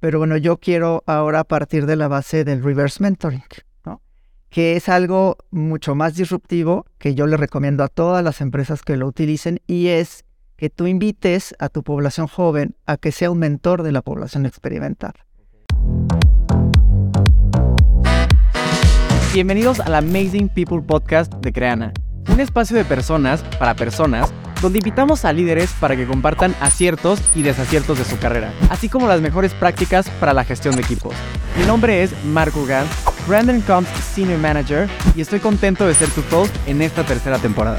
pero bueno, yo quiero ahora partir de la base del reverse mentoring, ¿no? Que es algo mucho más disruptivo que yo le recomiendo a todas las empresas que lo utilicen y es que tú invites a tu población joven a que sea un mentor de la población experimental. Bienvenidos al Amazing People Podcast de Creana, un espacio de personas para personas donde invitamos a líderes para que compartan aciertos y desaciertos de su carrera, así como las mejores prácticas para la gestión de equipos. Mi nombre es Marco Gans, Brandon Combs Senior Manager, y estoy contento de ser tu host en esta tercera temporada.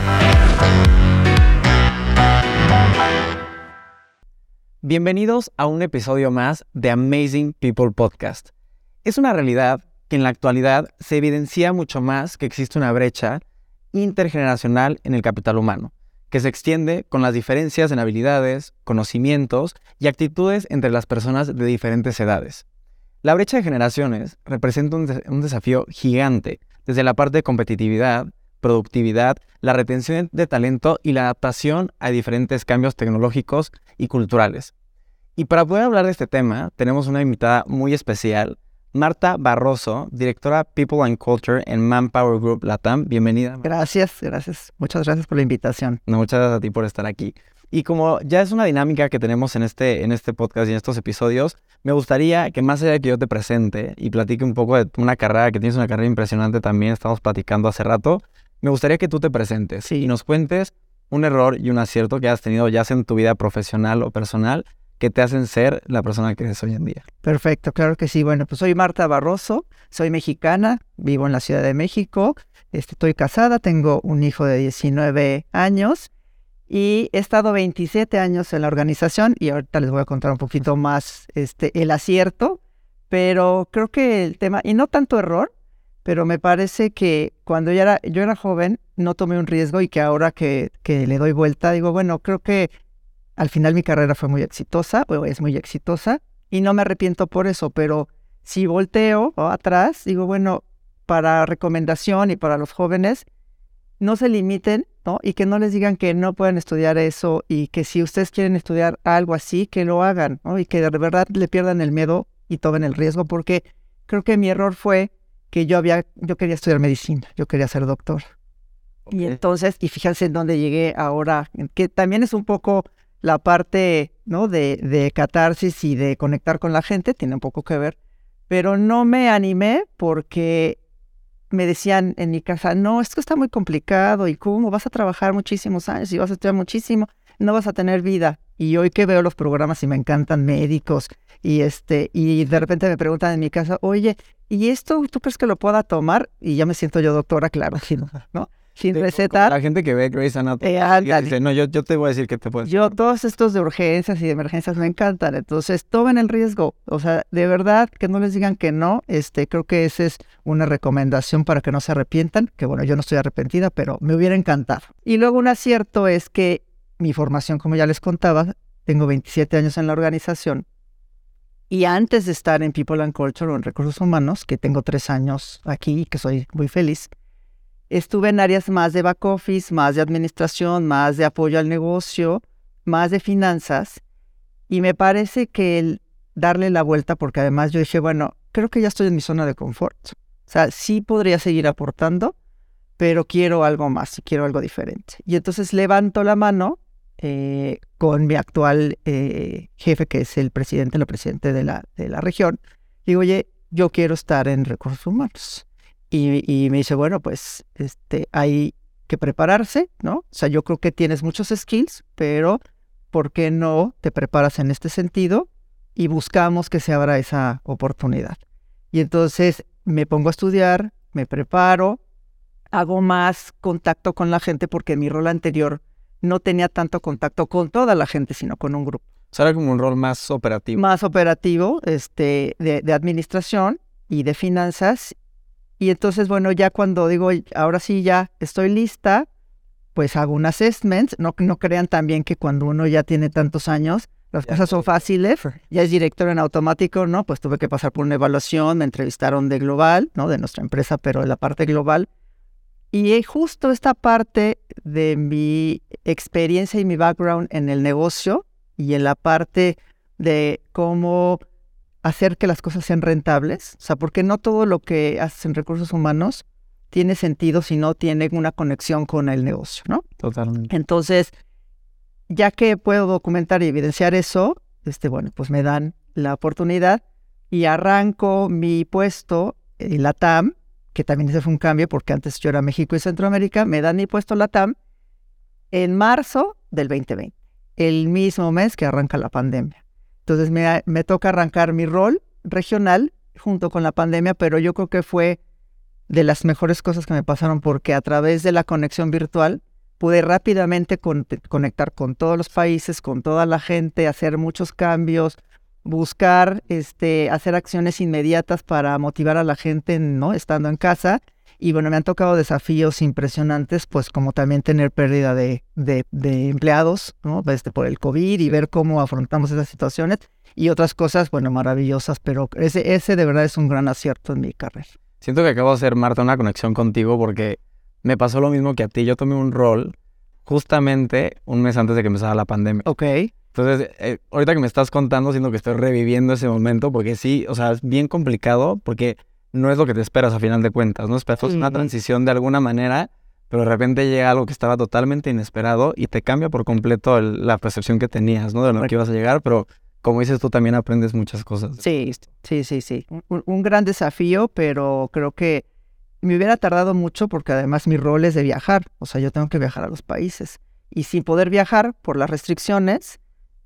Bienvenidos a un episodio más de Amazing People Podcast. Es una realidad que en la actualidad se evidencia mucho más que existe una brecha intergeneracional en el capital humano, que se extiende con las diferencias en habilidades, conocimientos y actitudes entre las personas de diferentes edades. La brecha de generaciones representa un, desafío gigante desde la parte de competitividad, productividad, la retención de talento y la adaptación a diferentes cambios tecnológicos y culturales. Y para poder hablar de este tema, tenemos una invitada muy especial, Marta Barroso, directora People and Culture en Manpower Group Latam. Bienvenida. Gracias, gracias. Muchas gracias por la invitación. No, muchas gracias a ti por estar aquí. Y como ya es una dinámica que tenemos en este, en este podcast y en estos episodios, me gustaría que más allá de que yo te presente y platique un poco de una carrera, que tienes una carrera impresionante también, estamos platicando hace rato, me gustaría que tú te presentes y nos cuentes un error y un acierto que has tenido ya sea en tu vida profesional o personal que te hacen ser la persona que eres hoy en día. Perfecto, claro que sí. Bueno, pues soy Marta Barroso, soy mexicana, vivo en la Ciudad de México, este, estoy casada, tengo un hijo de 19 años y he estado 27 años en la organización y ahorita les voy a contar un poquito más este, el acierto, pero creo que el tema, y no tanto error, pero me parece que cuando yo era, joven no tomé un riesgo y que ahora que le doy vuelta digo, bueno, creo que al final mi carrera fue muy exitosa, o es muy exitosa, y no me arrepiento por eso, pero si volteo atrás, digo, bueno, para recomendación y para los jóvenes, no se limiten, ¿no? Y que no les digan que no pueden estudiar eso y que si ustedes quieren estudiar algo así, que lo hagan, ¿no? Y que de verdad le pierdan el miedo y tomen el riesgo, porque creo que mi error fue que yo había, yo quería estudiar medicina, yo quería ser doctor. Y entonces, y fíjense en dónde llegué ahora, que también es un poco la parte, ¿no? De, de catarsis y de conectar con la gente, tiene un poco que ver, pero no me animé porque me decían en mi casa, no, esto está muy complicado y cómo vas a trabajar muchísimos años y vas a estudiar muchísimo, no vas a tener vida. Y hoy que veo los programas y me encantan médicos y este y de repente me preguntan en mi casa, oye, ¿y esto tú crees que lo pueda tomar? Y ya me siento yo doctora, claro, ¿no? Sin recetar. La gente que ve Grey's Anatomy eh, dice, no, yo, yo te voy a decir que te puedes. Yo, todos estos de urgencias y de emergencias me encantan. Entonces, tomen el riesgo. O sea, de verdad, que no les digan que no. Este, creo que esa es una recomendación para que no se arrepientan. Que bueno, yo no estoy arrepentida, pero me hubiera encantado. Y luego un acierto es que mi formación, como ya les contaba, tengo 27 años en la organización y antes de estar en People and Culture o en Recursos Humanos, que tengo tres años aquí y que soy muy feliz, estuve en áreas más de back office, más de administración, más de apoyo al negocio, más de finanzas. Y me parece que el darle la vuelta, porque además yo dije, bueno, creo que ya estoy en mi zona de confort. O sea, sí podría seguir aportando, pero quiero algo más, quiero algo diferente. Y entonces levanto la mano eh, con mi actual eh, jefe, que es el presidente, la presidente de la, de la región. Digo, oye, yo quiero estar en recursos humanos. Y, me dice, bueno, pues este, hay que prepararse, ¿no? O sea, yo creo que tienes muchos skills, pero ¿por qué no te preparas en este sentido? Y buscamos que se abra esa oportunidad. Y entonces me pongo a estudiar, me preparo, hago más contacto con la gente porque mi rol anterior no tenía tanto contacto con toda la gente, sino con un grupo. O sea, era como un rol más operativo. Más operativo, este, de, de administración y de finanzas. Y entonces, bueno, ya cuando digo, ahora sí ya estoy lista, pues hago un assessment. No, no crean también que cuando uno ya tiene tantos años, las cosas son fáciles. Ya es director en automático, ¿no? Pues tuve que pasar por una evaluación, me entrevistaron de global, ¿no? De nuestra empresa, pero de la parte global. Y justo esta parte de mi experiencia y mi background en el negocio y en la parte de cómo hacer que las cosas sean rentables, o sea, porque no todo lo que haces en recursos humanos tiene sentido si no tiene una conexión con el negocio, ¿no? Totalmente. Entonces, ya que puedo documentar y evidenciar eso, este, bueno, pues me dan la oportunidad y arranco mi puesto en la TAM, que también ese fue un cambio porque antes yo era México y Centroamérica, me dan mi puesto la TAM en marzo del 2020, el mismo mes que arranca la pandemia. Entonces me, toca arrancar mi rol regional junto con la pandemia, pero yo creo que fue de las mejores cosas que me pasaron porque a través de la conexión virtual pude rápidamente conectar con todos los países, con toda la gente, hacer muchos cambios, buscar, este, hacer acciones inmediatas para motivar a la gente, ¿no? Estando en casa. Y bueno, me han tocado desafíos impresionantes, pues como también tener pérdida de, de, empleados, ¿no? Este, por el COVID y ver cómo afrontamos esas situaciones y otras cosas, bueno, maravillosas, pero ese, ese de verdad es un gran acierto en mi carrera. Siento que acabo de hacer, Marta, una conexión contigo porque me pasó lo mismo que a ti. Yo tomé un rol justamente un mes antes de que empezara la pandemia. Ok. Entonces, eh, ahorita que me estás contando, siento que estoy reviviendo ese momento porque sí, o sea, es bien complicado porque no es lo que te esperas a final de cuentas, ¿no? Esperas una transición de alguna manera, pero de repente llega algo que estaba totalmente inesperado y te cambia por completo la percepción que tenías, ¿no? De lo que ibas a llegar, pero como dices tú también aprendes muchas cosas. Sí, sí, sí, sí. Un, gran desafío, pero creo que me hubiera tardado mucho porque además mi rol es de viajar, o sea, yo tengo que viajar a los países. Y sin poder viajar por las restricciones,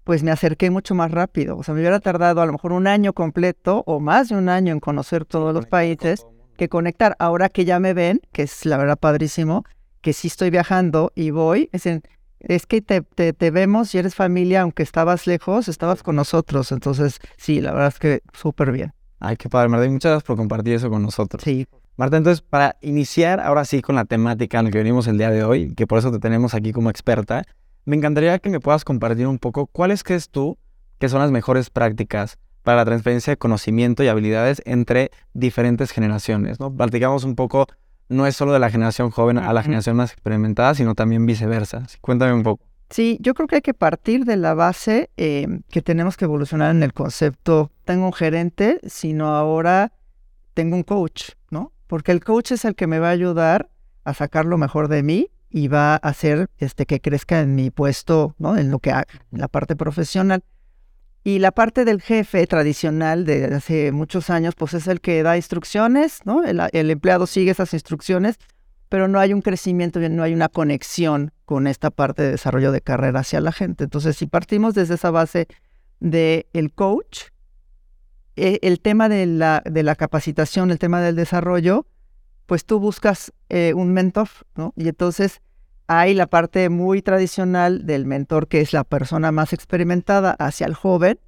pues me acerqué mucho más rápido. O sea, me hubiera tardado a lo mejor un año completo o más de un año en conocer todos los países que conectar. Ahora que ya me ven, que es la verdad padrísimo, que sí estoy viajando y voy, es en, es que te, te, vemos y eres familia, aunque estabas lejos, estabas con nosotros. Entonces, sí, la verdad es que súper bien. Ay, qué padre, Marta. Muchas gracias por compartir eso con nosotros. Sí. Marta, entonces, para iniciar ahora sí con la temática en la que venimos el día de hoy, que por eso te tenemos aquí como experta, me encantaría que me puedas compartir un poco cuáles crees tú que son las mejores prácticas para la transferencia de conocimiento y habilidades entre diferentes generaciones, ¿no? Platicamos un poco no es solo de la generación joven a la generación más experimentada, sino también viceversa. Cuéntame un poco. Sí, yo creo que hay que partir de la base eh, que tenemos que evolucionar en el concepto, tengo un gerente, sino ahora tengo un coach, ¿no? Porque el coach es el que me va a ayudar a sacar lo mejor de mí y va a hacer este, que crezca en mi puesto, ¿no? En lo que en la parte profesional. Y la parte del jefe tradicional de hace muchos años, pues es el que da instrucciones, ¿no? El, empleado sigue esas instrucciones, pero no hay un crecimiento, no hay una conexión con esta parte de desarrollo de carrera hacia la gente. Entonces, si partimos desde esa base del el coach, e, el tema de la, de la capacitación, el tema del desarrollo, pues tú buscas eh, un mentor, ¿no? Y entonces hay la parte muy tradicional del mentor, que es la persona más experimentada hacia el joven,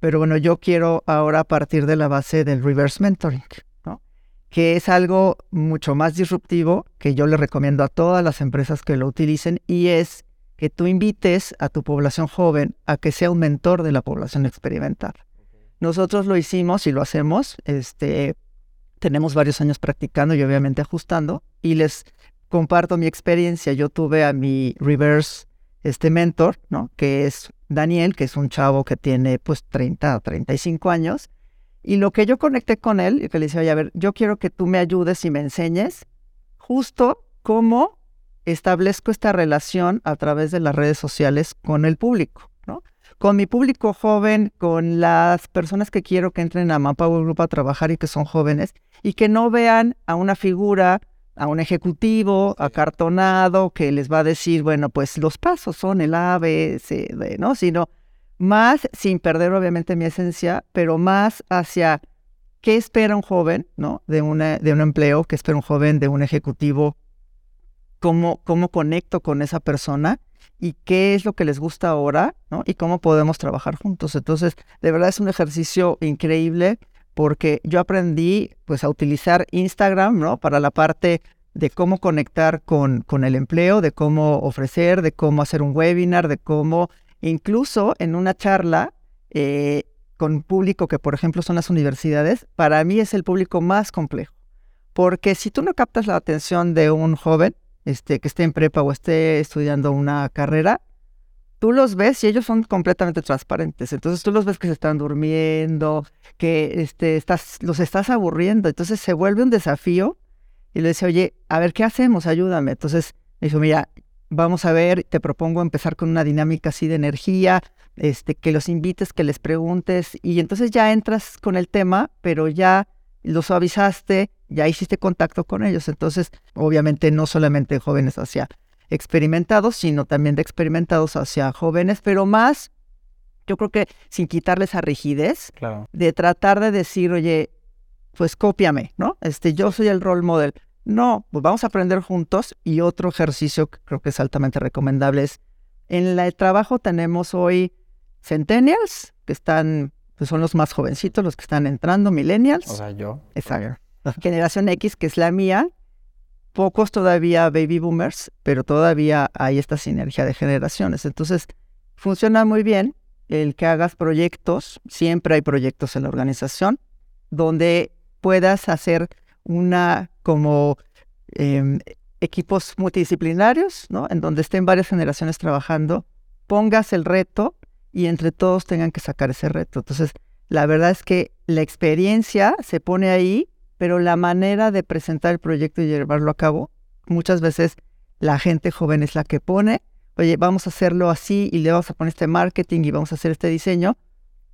pero bueno, yo quiero ahora partir de la base del reverse mentoring, ¿no? que es algo mucho más disruptivo que yo le recomiendo a todas las empresas que lo utilicen y es que tú invites a tu población joven a que sea un mentor de la población experimental. Nosotros lo hicimos y lo hacemos, este, tenemos varios años practicando y obviamente ajustando y les comparto mi experiencia. Yo tuve a mi reverse este mentor, ¿no? Que es Daniel, que es un chavo que tiene pues 30 o 35 años. Y lo que yo conecté con él, y que le decía, oye, a ver, yo quiero que tú me ayudes y me enseñes justo cómo establezco esta relación a través de las redes sociales con el público. Con mi público joven, con las personas que quiero que entren a Manpower Group a trabajar y que son jóvenes, y que no vean a una figura a un ejecutivo acartonado que les va a decir, bueno, pues los pasos son el A, B, C, D, ¿no? Sino más, sin perder obviamente mi esencia, pero más hacia qué espera un joven, ¿no? De, una, de un empleo, qué espera un joven de un ejecutivo, cómo, cómo conecto con esa persona y qué es lo que les gusta ahora, ¿no? Y cómo podemos trabajar juntos. Entonces, de verdad es un ejercicio increíble porque yo aprendí pues a utilizar Instagram, ¿no? Para la parte de cómo conectar con, con el empleo, de cómo ofrecer, de cómo hacer un webinar, de cómo incluso en una charla eh, con público que por ejemplo son las universidades, para mí es el público más complejo. Porque si tú no captas la atención de un joven este, que esté en prepa o esté estudiando una carrera, tú los ves y ellos son completamente transparentes. Entonces tú los ves que se están durmiendo, que este, estás, los estás aburriendo. Entonces se vuelve un desafío y le dice, oye, a ver, ¿qué hacemos? Ayúdame. Entonces me dijo, mira, vamos a ver, te propongo empezar con una dinámica así de energía, este, que los invites, que les preguntes y entonces ya entras con el tema, pero ya lo suavizaste, ya hiciste contacto con ellos. Entonces, obviamente no solamente jóvenes hacia experimentados, sino también de experimentados hacia jóvenes, pero más, yo creo que sin quitarles a rigidez, de tratar de decir, oye, pues cópiame, ¿no? Este, yo soy el role model. No, pues vamos a aprender juntos. Y otro ejercicio que creo que es altamente recomendable es, en el trabajo tenemos hoy centennials, que están, pues son los más jovencitos, los que están entrando, millennials. O sea, yo. Exacto. Generación X, que es la mía. Pocos todavía baby boomers, pero todavía hay esta sinergia de generaciones. Entonces, funciona muy bien el que hagas proyectos, siempre hay proyectos en la organización, donde puedas hacer una como em, equipos multidisciplinarios, ¿no? En donde estén varias generaciones trabajando, pongas el reto y entre todos tengan que sacar ese reto. Entonces, la verdad es que la experiencia se pone ahí, pero la manera de presentar el proyecto y llevarlo a cabo, muchas veces la gente joven es la que pone, oye, vamos a hacerlo así y le vamos a poner este marketing y vamos a hacer este diseño,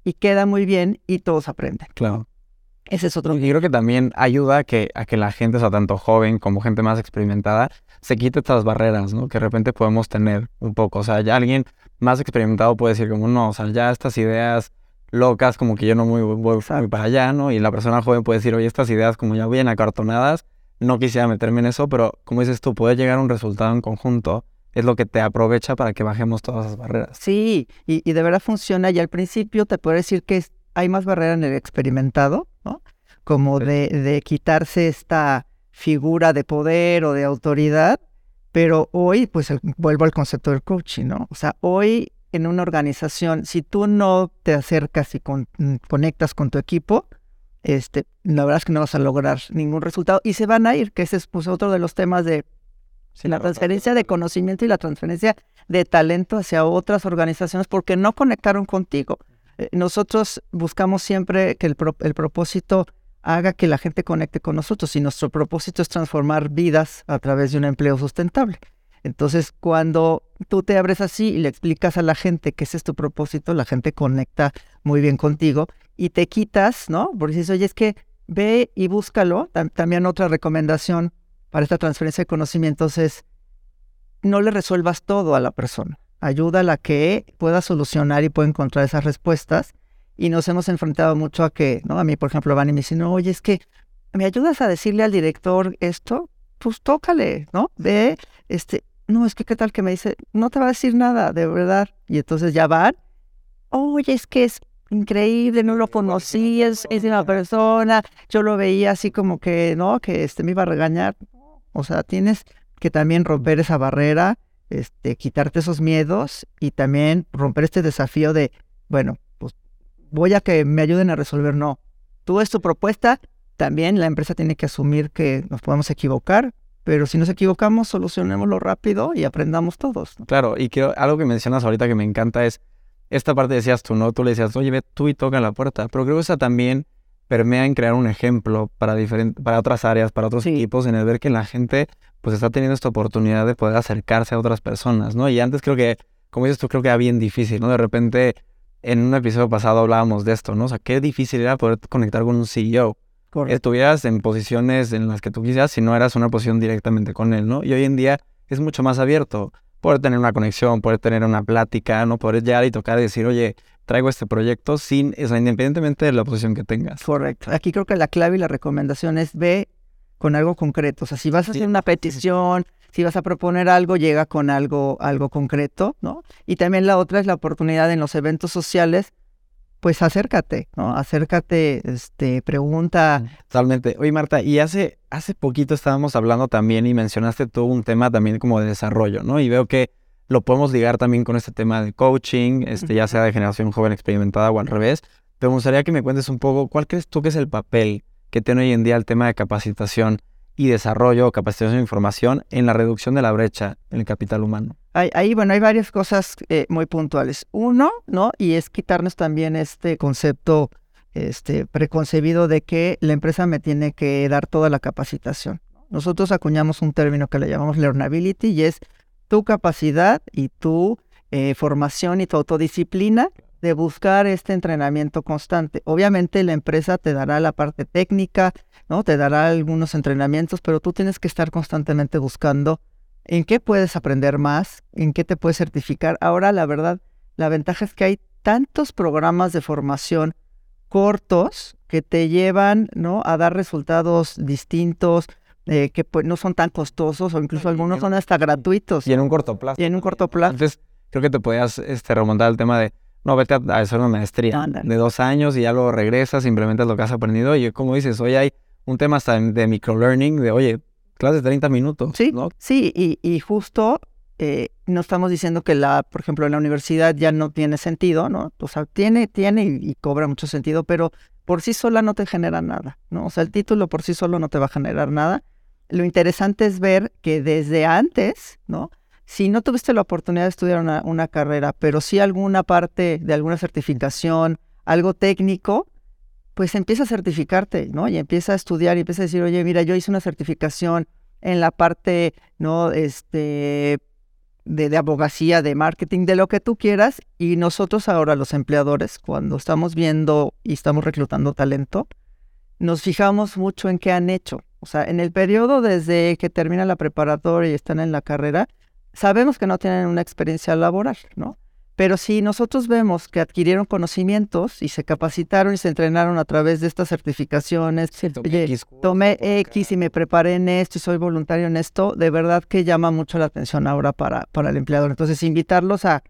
y queda muy bien y todos aprenden. Claro. Ese es otro. Y creo que también ayuda a que, a que la gente, o sea, tanto joven como gente más experimentada, se quite estas barreras, ¿no? Que de repente podemos tener un poco. O sea, ya alguien más experimentado puede decir como, no, o sea, ya estas ideas locas como que yo no muy, voy, para allá, ¿no? Y la persona joven puede decir, oye, estas ideas como ya bien acartonadas, no quisiera meterme en eso, pero como dices tú, puede llegar a un resultado en conjunto, es lo que te aprovecha para que bajemos todas esas barreras. Sí, y, de verdad funciona, y al principio te puedo decir que hay más barrera en el experimentado, ¿no? Como de, de quitarse esta figura de poder o de autoridad, pero hoy, pues vuelvo al concepto del coaching, ¿no? O sea, hoy en una organización, si tú no te acercas y mm, conectas con tu equipo, este, la verdad es que no vas a lograr ningún resultado y se van a ir, que ese es pues, otro de los temas de la transferencia de conocimiento y la transferencia de talento hacia otras organizaciones porque no conectaron contigo. Eh, nosotros buscamos siempre que el, propósito haga que la gente conecte con nosotros y nuestro propósito es transformar vidas a través de un empleo sustentable. Entonces, cuando tú te abres así y le explicas a la gente que ese es tu propósito, la gente conecta muy bien contigo y te quitas, ¿no? Porque dices, oye, es que ve y búscalo. También otra recomendación para esta transferencia de conocimientos es no le resuelvas todo a la persona. Ayúdala a que pueda solucionar y pueda encontrar esas respuestas y nos hemos enfrentado mucho a que, ¿no? A mí, por ejemplo, van y me dicen, no, oye, es que me ayudas a decirle al director esto, pues tócale, ¿no? Ve, este, no, es que qué tal que me dice, no te va a decir nada, de verdad. Y entonces ya van, oye, es que es increíble, no lo conocí, es, es una persona, yo lo veía así como que, ¿no? Que este, me iba a regañar. O sea, tienes que también romper esa barrera, este, quitarte esos miedos y también romper este desafío de, bueno, voy a que me ayuden a resolver, no. Tú es tu propuesta, también la empresa tiene que asumir que nos podemos equivocar, pero si nos equivocamos, solucionémoslo rápido y aprendamos todos. Claro, y quiero, algo que mencionas ahorita que me encanta es, esta parte decías tú, ¿no? Tú le decías, oye, ve tú y toca la puerta, pero creo que esa también permea en crear un ejemplo para, para otras áreas, para otros equipos, en el ver que la gente pues está teniendo esta oportunidad de poder acercarse a otras personas, ¿no? Y antes creo que, como dices tú, creo que era bien difícil, ¿no? De repente en un episodio pasado hablábamos de esto, ¿no? O sea, qué difícil era poder conectar con un CEO. Correcto. Estuvieras en posiciones en las que tú quisieras si no eras una posición directamente con él, ¿no? Y hoy en día es mucho más abierto. Poder tener una conexión, poder tener una plática, ¿no? Poder llegar y tocar y decir, oye, traigo este proyecto sin, o sea, independientemente de la posición que tengas. Correcto. Aquí creo que la clave y la recomendación es ve con algo concreto. O sea, si vas a hacer una petición, si vas a proponer algo, llega con algo, algo concreto, ¿no? Y también la otra es la oportunidad en los eventos sociales, pues acércate, ¿no? Acércate, este, pregunta. Totalmente. Oye, Marta, y hace, hace poquito estábamos hablando también y mencionaste tú un tema también como de desarrollo, ¿no? Y veo que lo podemos ligar también con este tema de coaching, este, ya sea de generación joven experimentada o al revés. Pero me gustaría que me cuentes un poco cuál crees tú que es el papel que tiene hoy en día el tema de capacitación y desarrollo, capacitación e información en la reducción de la brecha en el capital humano? Ahí, bueno, hay varias cosas eh, muy puntuales. Uno, ¿no? Y es quitarnos también este concepto este, preconcebido de que la empresa me tiene que dar toda la capacitación. Nosotros acuñamos un término que le llamamos learnability y es tu capacidad y tu eh, formación y tu autodisciplina de buscar este entrenamiento constante. Obviamente la empresa te dará la parte técnica, ¿no? Te dará algunos entrenamientos, pero tú tienes que estar constantemente buscando en qué puedes aprender más, en qué te puedes certificar. Ahora, la verdad, la ventaja es que hay tantos programas de formación cortos que te llevan, ¿no? A dar resultados distintos, eh, que pues, no son tan costosos o incluso algunos son hasta gratuitos. Y en un corto plazo. Y en un corto plazo. Entonces, creo que te podías este, remontar al tema de no, vete a, hacer una maestría de dos años y ya luego regresas, implementas lo que has aprendido. Y como dices, hoy hay un tema hasta de microlearning, de oye, clases de 30 minutos. Sí, sí, y, justo eh, no estamos diciendo que la, por ejemplo, en la universidad ya no tiene sentido, ¿no? O sea, tiene, tiene y, cobra mucho sentido, pero por sí sola no te genera nada, ¿no? O sea, el título por sí solo no te va a generar nada. Lo interesante es ver que desde antes, ¿no? Si no tuviste la oportunidad de estudiar una, carrera, pero sí alguna parte de alguna certificación, algo técnico, pues empieza a certificarte, ¿no? Y empieza a estudiar y empieza a decir, oye, mira, yo hice una certificación en la parte, ¿no? Este, de, de, abogacía, de marketing, de lo que tú quieras. Y nosotros ahora, los empleadores, cuando estamos viendo y estamos reclutando talento, nos fijamos mucho en qué han hecho. O sea, en el periodo desde que termina la preparatoria y están en la carrera, sabemos que no tienen una experiencia laboral, ¿no? Pero si nosotros vemos que adquirieron conocimientos y se capacitaron y se entrenaron a través de estas certificaciones, tomé, X, y me preparé en esto y soy voluntario en esto, de verdad que llama mucho la atención ahora para, para el empleador. Entonces, invitarlos a,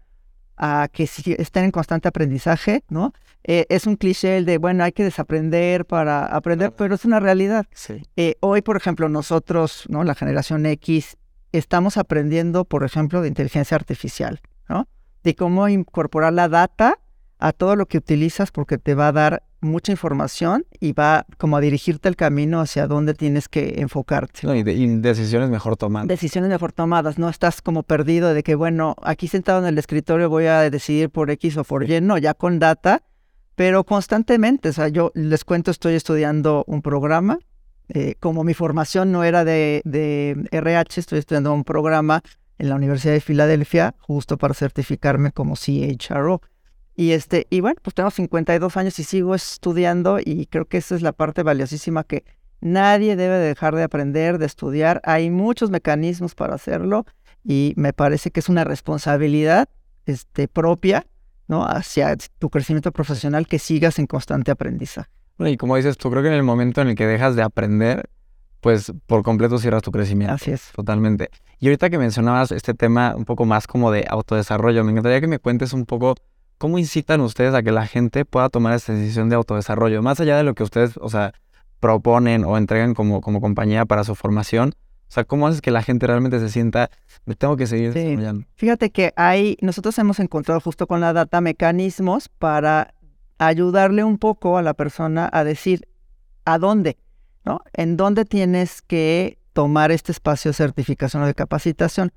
a que estén en constante aprendizaje, ¿no? Eh, es un cliché el de, bueno, hay que desaprender para aprender, pero es una realidad. Eh, hoy, por ejemplo, nosotros, ¿no? La generación X, estamos aprendiendo, por ejemplo, de inteligencia artificial, ¿no? De cómo incorporar la data a todo lo que utilizas porque te va a dar mucha información y va como a dirigirte el camino hacia dónde tienes que enfocarte. y, decisiones mejor tomadas. Decisiones mejor tomadas, no estás como perdido de que, bueno, aquí sentado en el escritorio voy a decidir por X o por Y, no, ya con data, pero constantemente, o sea, yo les cuento, estoy estudiando un programa eh, como mi formación no era de, RH, estoy estudiando un programa en la Universidad de Filadelfia justo para certificarme como CHRO. Y, este, y bueno, pues tengo 52 años y sigo estudiando y creo que esa es la parte valiosísima que nadie debe dejar de aprender, de estudiar. Hay muchos mecanismos para hacerlo y me parece que es una responsabilidad este, propia ¿no? hacia tu crecimiento profesional que sigas en constante aprendizaje. Y como dices tú, creo que en el momento en el que dejas de aprender, pues por completo cierras tu crecimiento. Así es. Totalmente. Y ahorita que mencionabas este tema un poco más como de autodesarrollo, me encantaría que me cuentes un poco cómo incitan ustedes a que la gente pueda tomar esta decisión de autodesarrollo, más allá de lo que ustedes, o sea, proponen o entregan como, como compañía para su formación. O sea, ¿cómo haces que la gente realmente se sienta, me tengo que seguir desarrollando? Fíjate que hay, nosotros hemos encontrado justo con la data mecanismos para ayudarle un poco a la persona a decir a dónde, ¿no? En dónde tienes que tomar este espacio de certificación o de capacitación.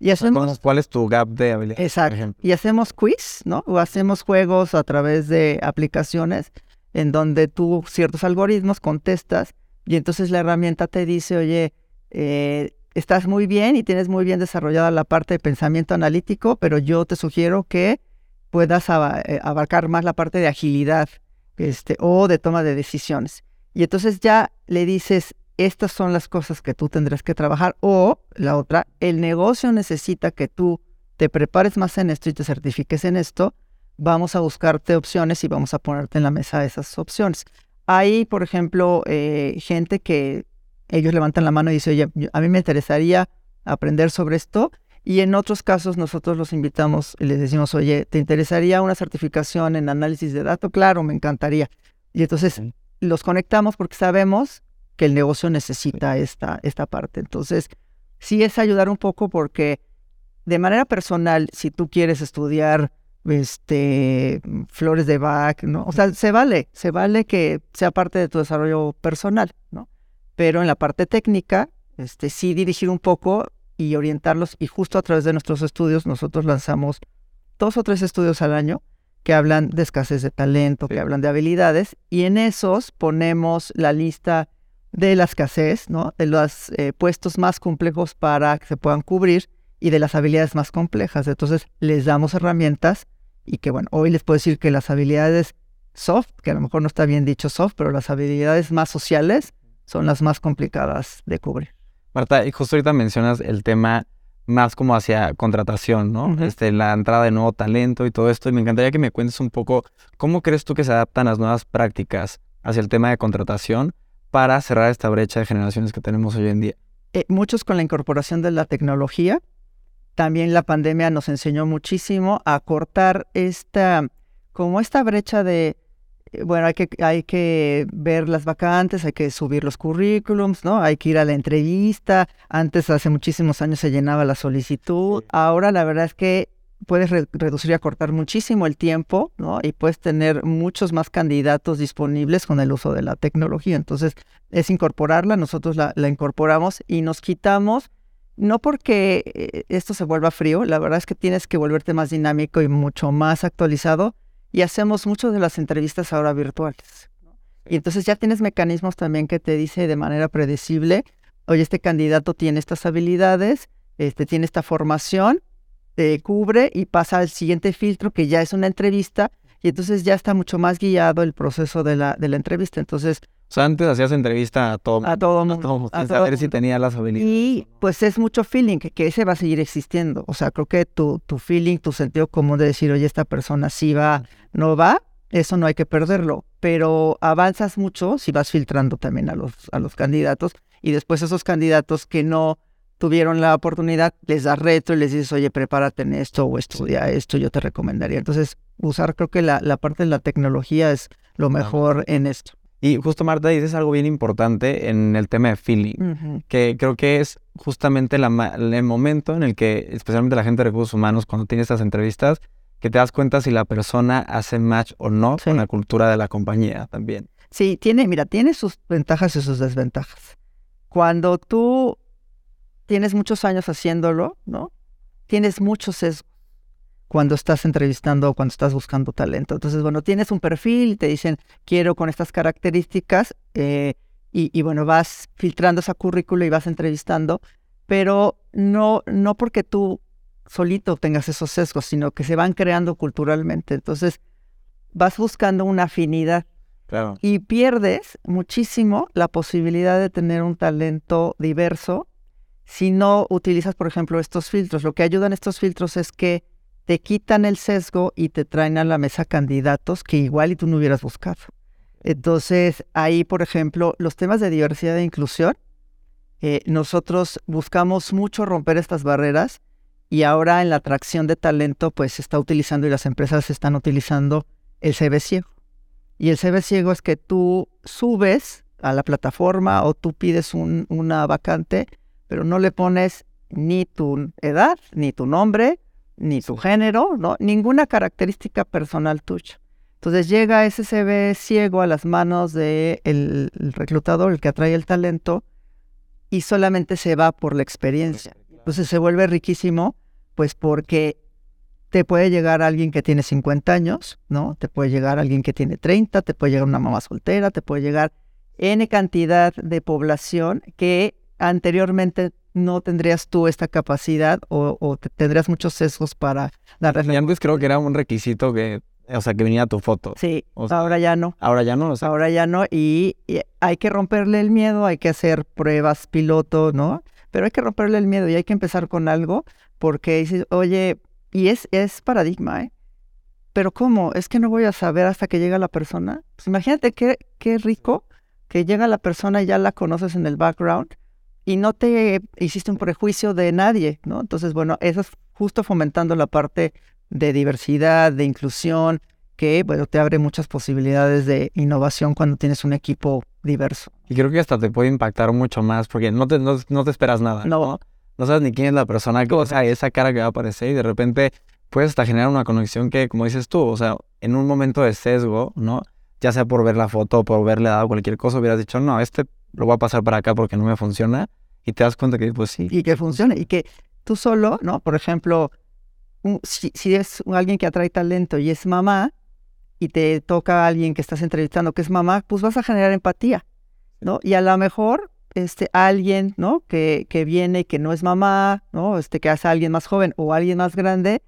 Y hacemos, ¿Cuál es tu gap de habilidad? Exacto. Y hacemos quiz, ¿no? O hacemos juegos a través de aplicaciones en donde tú ciertos algoritmos contestas y entonces la herramienta te dice, oye, eh, estás muy bien y tienes muy bien desarrollada la parte de pensamiento analítico, pero yo te sugiero que puedas eh, abarcar más la parte de agilidad este, o de toma de decisiones. Y entonces ya le dices, estas son las cosas que tú tendrás que trabajar. O la otra, el negocio necesita que tú te prepares más en esto y te certifiques en esto. Vamos a buscarte opciones y vamos a ponerte en la mesa esas opciones. Hay, por ejemplo, eh, gente que ellos levantan la mano y dicen, oye, a mí me interesaría aprender sobre esto y en otros casos nosotros los invitamos y les decimos, oye, ¿te interesaría una certificación en análisis de datos? Claro, me encantaría. Y entonces los conectamos porque sabemos que el negocio necesita esta, esta parte. Entonces, sí es ayudar un poco porque de manera personal, si tú quieres estudiar este, flores de Bach, ¿no? O sea, se vale, se vale que sea parte de tu desarrollo personal, ¿no? pero en la parte técnica, este, sí dirigir un poco y orientarlos. Y justo a través de nuestros estudios, nosotros lanzamos dos o tres estudios al año que hablan de escasez de talento, que hablan de habilidades, y en esos ponemos la lista de la escasez, ¿no? De los eh, puestos más complejos para que se puedan cubrir y de las habilidades más complejas. Entonces, les damos herramientas y que, bueno, hoy les puedo decir que las habilidades soft, que a lo mejor no está bien dicho soft, pero las habilidades más sociales son las más complicadas de cubrir. Marta, y justo ahorita mencionas el tema más como hacia contratación, ¿no? este, la entrada de nuevo talento y todo esto. Y me encantaría que me cuentes un poco cómo crees tú que se adaptan las nuevas prácticas hacia el tema de contratación para cerrar esta brecha de generaciones que tenemos hoy en día. Eh, muchos con la incorporación de la tecnología. También la pandemia nos enseñó muchísimo a cortar esta, como esta brecha de, bueno, hay que, hay que ver las vacantes, hay que subir los currículums, ¿no? Hay que ir a la entrevista. Antes, hace muchísimos años, se llenaba la solicitud. Ahora, la verdad es que puedes reducir y acortar muchísimo el tiempo, ¿no? Y puedes tener muchos más candidatos disponibles con el uso de la tecnología. Entonces, es incorporarla, nosotros la, la incorporamos y nos quitamos, no porque eh, esto se vuelva frío, la verdad es que tienes que volverte más dinámico y mucho más actualizado y hacemos muchas de las entrevistas ahora virtuales. Y entonces ya tienes mecanismos también que te dice de manera predecible, oye, este candidato tiene estas habilidades, este, tiene esta formación, te cubre y pasa al siguiente filtro que ya es una entrevista y entonces ya está mucho más guiado el proceso de la, de la entrevista. Entonces, o sea, antes hacías entrevista a todo, a todo mundo. A, saber si tenía las habilidades. Y pues es mucho feeling, que, ese va a seguir existiendo. O sea, creo que tu, tu feeling, tu sentido común de decir, oye, esta persona sí va, no va, eso no hay que perderlo. Pero avanzas mucho si vas filtrando también a los, a los candidatos y después esos candidatos que no tuvieron la oportunidad, les das reto y les dices, oye, prepárate en esto o estudia esto, yo te recomendaría. Entonces, usar creo que la, la parte de la tecnología es lo mejor en esto. Y justo Marta dices algo bien importante en el tema de feeling, que creo que es justamente el momento en el que, especialmente la gente de recursos humanos, cuando tiene estas entrevistas, que te das cuenta si la persona hace match o no con la cultura de la compañía también. Sí, tiene, mira, tiene sus ventajas y sus desventajas. Cuando tú tienes muchos años haciéndolo, ¿no? Tienes muchos sesgos cuando estás entrevistando o cuando estás buscando talento. Entonces, bueno, tienes un perfil, y te dicen, quiero con estas características, eh, y, bueno, vas filtrando esa currícula y vas entrevistando, pero no, no porque tú solito tengas esos sesgos, sino que se van creando culturalmente. Entonces, vas buscando una afinidad. Y pierdes muchísimo la posibilidad de tener un talento diverso si no utilizas, por ejemplo, estos filtros. Lo que ayudan estos filtros es que te quitan el sesgo y te traen a la mesa candidatos que igual y tú no hubieras buscado. Entonces, ahí, por ejemplo, los temas de diversidad e inclusión, eh, nosotros buscamos mucho romper estas barreras y ahora en la atracción de talento, pues se está utilizando y las empresas están utilizando el CV ciego. Y el CV ciego es que tú subes a la plataforma o tú pides una vacante, pero no le pones ni tu edad, ni tu nombre, ni tu género, ¿no? Ninguna característica personal tuya. Entonces llega ese CV ciego a las manos del el reclutador, el que atrae el talento, y solamente se va por la experiencia. Entonces se vuelve riquísimo, pues porque te puede llegar alguien que tiene 50 años, ¿no? Te puede llegar alguien que tiene 30, te puede llegar una mamá soltera, te puede llegar N cantidad de población que anteriormente no tendrías tú esta capacidad o, tendrías muchos sesgos para dar Y antes creo que era un requisito que, o sea, que venía tu foto. Sí, ahora ya no. Ahora ya no. Ahora ya no y, hay que romperle el miedo, hay que hacer pruebas piloto, ¿no? Pero hay que romperle el miedo y hay que empezar con algo porque dices, oye, y es, es paradigma, ¿eh? Pero ¿cómo? Es que no voy a saber hasta que llega la persona. Pues imagínate qué, qué rico que llega la persona y ya la conoces en el background y no te hiciste un prejuicio de nadie, ¿no? Entonces, bueno, eso es justo fomentando la parte de diversidad, de inclusión, que, bueno, te abre muchas posibilidades de innovación cuando tienes un equipo diverso. Y creo que hasta te puede impactar mucho más porque no te, no, te esperas nada. No. no. sabes ni quién es la persona, o sea, esa cara que va a aparecer y de repente puedes hasta generar una conexión que, como dices tú, o sea, en un momento de sesgo, ¿no? Ya sea por ver la foto o por verle dado cualquier cosa, hubieras dicho, no, este lo voy a pasar para acá porque no me funciona. Y te das cuenta que, pues sí. Y que funcione. Y que tú solo, ¿no? Por ejemplo, si, si es alguien que atrae talento y es mamá, y te toca a alguien que estás entrevistando que es mamá, pues vas a generar empatía, ¿no? Y a lo mejor este, alguien, ¿no? Que, que viene que no es mamá, ¿no? Este, que hace a alguien más joven o alguien más grande,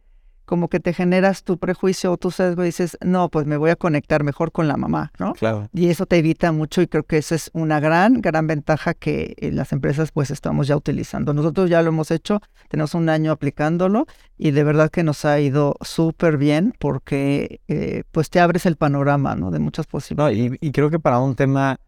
como que te generas tu prejuicio o tu sesgo y dices, no, pues me voy a conectar mejor con la mamá, ¿no? Claro. Y eso te evita mucho y creo que esa es una gran, gran ventaja que en las empresas pues estamos ya utilizando. Nosotros ya lo hemos hecho, tenemos un año aplicándolo y de verdad que nos ha ido súper bien porque eh, pues te abres el panorama, ¿no? De muchas posibilidades. No, y, y creo que para un tema,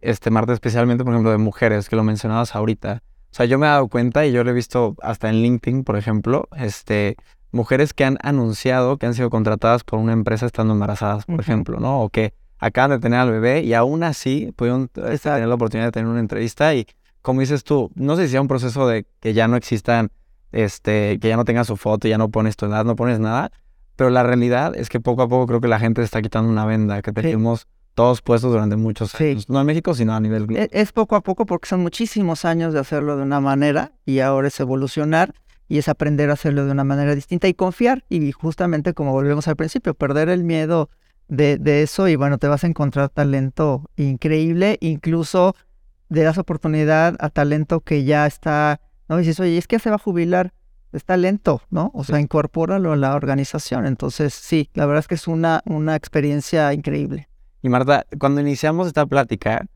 este, Marta, especialmente, por ejemplo, de mujeres, que lo mencionabas ahorita, o sea, yo me he dado cuenta y yo lo he visto hasta en LinkedIn, por ejemplo, este, mujeres que han anunciado que han sido contratadas por una empresa estando embarazadas, por ejemplo, ¿no? O que acaban de tener al bebé y aún así pudieron tener la oportunidad de tener una entrevista y, como dices tú, no sé si sea un proceso de que ya no existan, este, que ya no tengas su foto, ya no pones tu edad, no pones nada, pero la realidad es que poco a poco creo que la gente está quitando una venda que tenemos todos puestos durante muchos años, no en México, sino a nivel global. Es, es poco a poco porque son muchísimos años de hacerlo de una manera y ahora es evolucionar y es aprender a hacerlo de una manera distinta y confiar y justamente como volvemos al principio, perder el miedo de, de eso y bueno, te vas a encontrar talento increíble, incluso le das oportunidad a talento que ya está, ¿no? Y dices, oye, es que se va a jubilar, es talento, ¿no? O sea, incorpóralo a la organización. Entonces, sí, la verdad es que es una, una experiencia increíble. Y Marta, cuando iniciamos esta plática,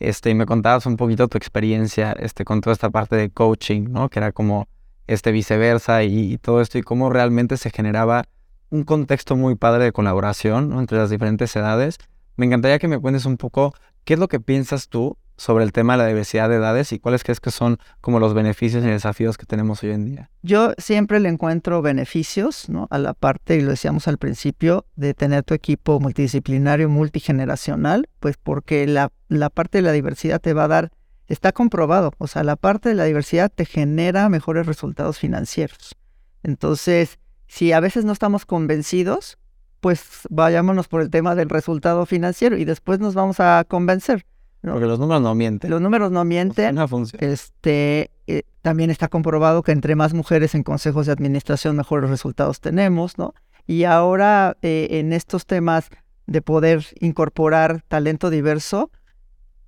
este, y me contabas un poquito tu experiencia este, con toda esta parte de coaching, ¿no? Que era como este viceversa y, todo esto y cómo realmente se generaba un contexto muy padre de colaboración entre las diferentes edades. Me encantaría que me cuentes un poco qué es lo que piensas tú sobre el tema de la diversidad de edades y cuáles crees que son como los beneficios y desafíos que tenemos hoy en día. Yo siempre le encuentro beneficios, ¿no? A la parte, y lo decíamos al principio, de tener tu equipo multidisciplinario, multigeneracional, pues porque la, la parte de la diversidad te va a dar está comprobado. O sea, la parte de la diversidad te genera mejores resultados financieros. Entonces, si a veces no estamos convencidos, pues vayámonos por el tema del resultado financiero y después nos vamos a convencer. Porque los números no mienten. Los números no mienten. Este, eh, también está comprobado que entre más mujeres en consejos de administración, mejores resultados tenemos, ¿no? Y ahora eh, en estos temas de poder incorporar talento diverso,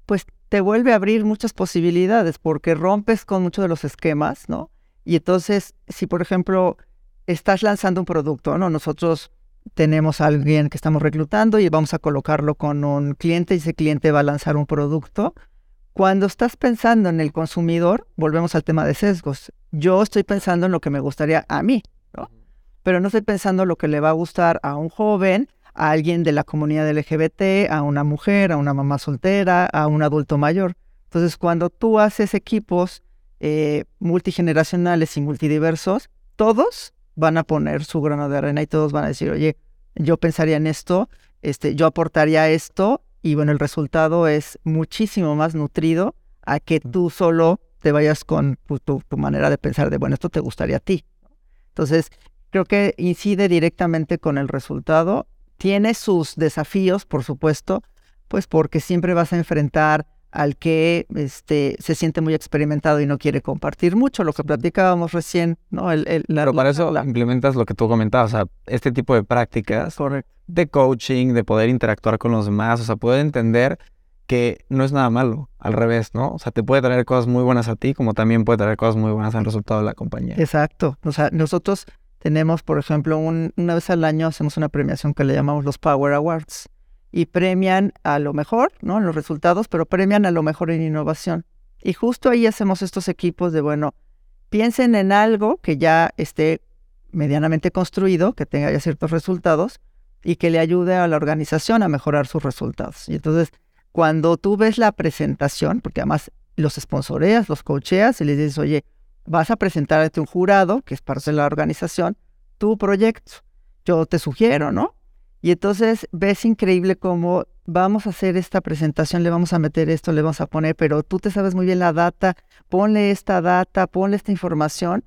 pues te vuelve a abrir muchas posibilidades porque rompes con muchos de los esquemas, ¿no? Y entonces, si por ejemplo estás lanzando un producto, ¿no? Nosotros tenemos a alguien que estamos reclutando y vamos a colocarlo con un cliente y ese cliente va a lanzar un producto. Cuando estás pensando en el consumidor, volvemos al tema de sesgos. Yo estoy pensando en lo que me gustaría a mí, ¿no? Pero no estoy pensando en lo que le va a gustar a un joven a alguien de la comunidad LGBT, a una mujer, a una mamá soltera, a un adulto mayor. Entonces, cuando tú haces equipos eh, multigeneracionales y multidiversos, todos van a poner su grano de arena y todos van a decir, oye, yo pensaría en esto, este, yo aportaría esto, y bueno, el resultado es muchísimo más nutrido a que tú solo te vayas con tu, tu manera de pensar de, bueno, esto te gustaría a ti. Entonces, creo que incide directamente con el resultado tiene sus desafíos, por supuesto, pues porque siempre vas a enfrentar al que este, se siente muy experimentado y no quiere compartir mucho, lo que platicábamos recién, ¿no? El, el, Pero para eso implementas lo que tú comentabas, o sea, este tipo de prácticas de coaching, de poder interactuar con los demás, o sea, poder entender que no es nada malo, al revés, ¿no? O sea, te puede traer cosas muy buenas a ti, como también puede traer cosas muy buenas al resultado de la compañía. Exacto, o sea, nosotros tenemos, por ejemplo, una vez al año hacemos una premiación que le llamamos los Power Awards y premian a lo mejor, ¿no? En los resultados, pero premian a lo mejor en innovación. Y justo ahí hacemos estos equipos de, bueno, piensen en algo que ya esté medianamente construido, que tenga ya ciertos resultados y que le ayude a la organización a mejorar sus resultados. Y entonces, cuando tú ves la presentación, porque además los sponsoreas, los coacheas y les dices, oye, vas a presentar ante un jurado, que es parte de la organización, tu proyecto. Yo te sugiero, ¿no? Y entonces ves increíble cómo vamos a hacer esta presentación, le vamos a meter esto, le vamos a poner, pero tú te sabes muy bien la data, ponle esta data, ponle esta información,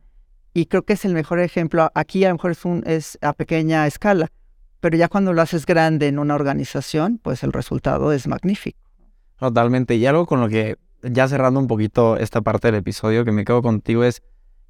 y creo que es el mejor ejemplo. Aquí a lo mejor es, un, es a pequeña escala, pero ya cuando lo haces grande en una organización, pues el resultado es magnífico. Totalmente. Y algo con lo que, ya cerrando un poquito esta parte del episodio, que me quedo contigo es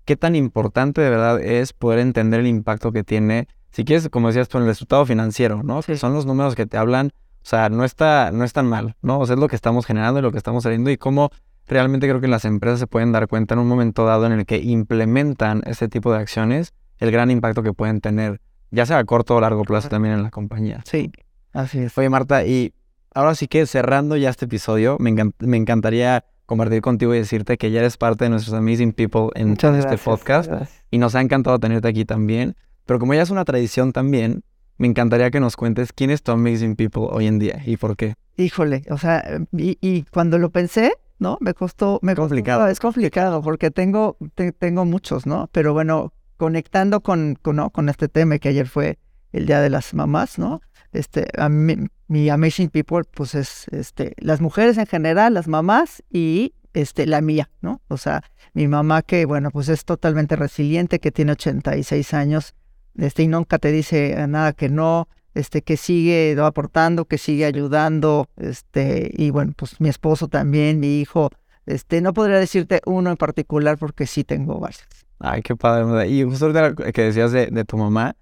qué tan importante de verdad es poder entender el impacto que tiene, si quieres, como decías tú, el resultado financiero, ¿no? Que son los números que te hablan, o sea, no está, no es tan mal, ¿no? O sea, es lo que estamos generando y lo que estamos saliendo y cómo realmente creo que las empresas se pueden dar cuenta en un momento dado en el que implementan este tipo de acciones, el gran impacto que pueden tener, ya sea a corto o largo plazo también en la compañía. Sí, así es. Oye, Marta, y ahora sí que cerrando ya este episodio, me, me encantaría compartir contigo y decirte que ya eres parte de nuestros Amazing People en este podcast y nos ha encantado tenerte aquí también. Pero como ya es una tradición también, me encantaría que nos cuentes quién es tu Amazing People hoy en día y por qué. Híjole, o sea, y, cuando lo pensé, ¿no? Me costó, me complicado. es complicado porque tengo, tengo muchos, ¿no? Pero bueno, conectando con, con, ¿no? con este tema que ayer fue el Día de las Mamás, ¿no? Este, a mí, mi Amazing People, pues es este, las mujeres en general, las mamás y este, la mía, ¿no? O sea, mi mamá que, bueno, pues es totalmente resiliente, que tiene 86 años, este, y nunca te dice nada que no, este, que sigue aportando, que sigue ayudando, este, y bueno, pues mi esposo también, mi hijo, este, no podría decirte uno en particular porque sí tengo varios. Ay, qué padre. Y justo que decías de, de tu mamá,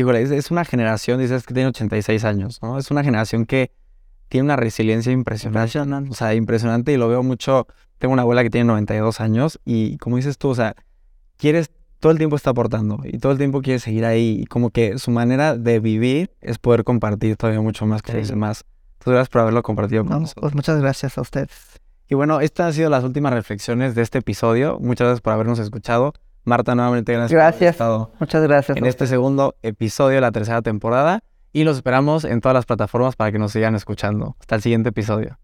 híjole, es, una generación, dices que tiene 86 años, ¿no? Es una generación que tiene una resiliencia impresionante. O sea, impresionante y lo veo mucho. Tengo una abuela que tiene 92 años y como dices tú, o sea, quieres, todo el tiempo está aportando y todo el tiempo quiere seguir ahí y como que su manera de vivir es poder compartir todavía mucho más con los demás. Entonces, gracias por haberlo compartido con nosotros. Pues muchas gracias a ustedes. Y bueno, estas han sido las últimas reflexiones de este episodio. Muchas gracias por habernos escuchado. Marta, nuevamente gracias. Gracias. Muchas gracias. En este segundo episodio de la tercera temporada. Y los esperamos en todas las plataformas para que nos sigan escuchando. Hasta el siguiente episodio.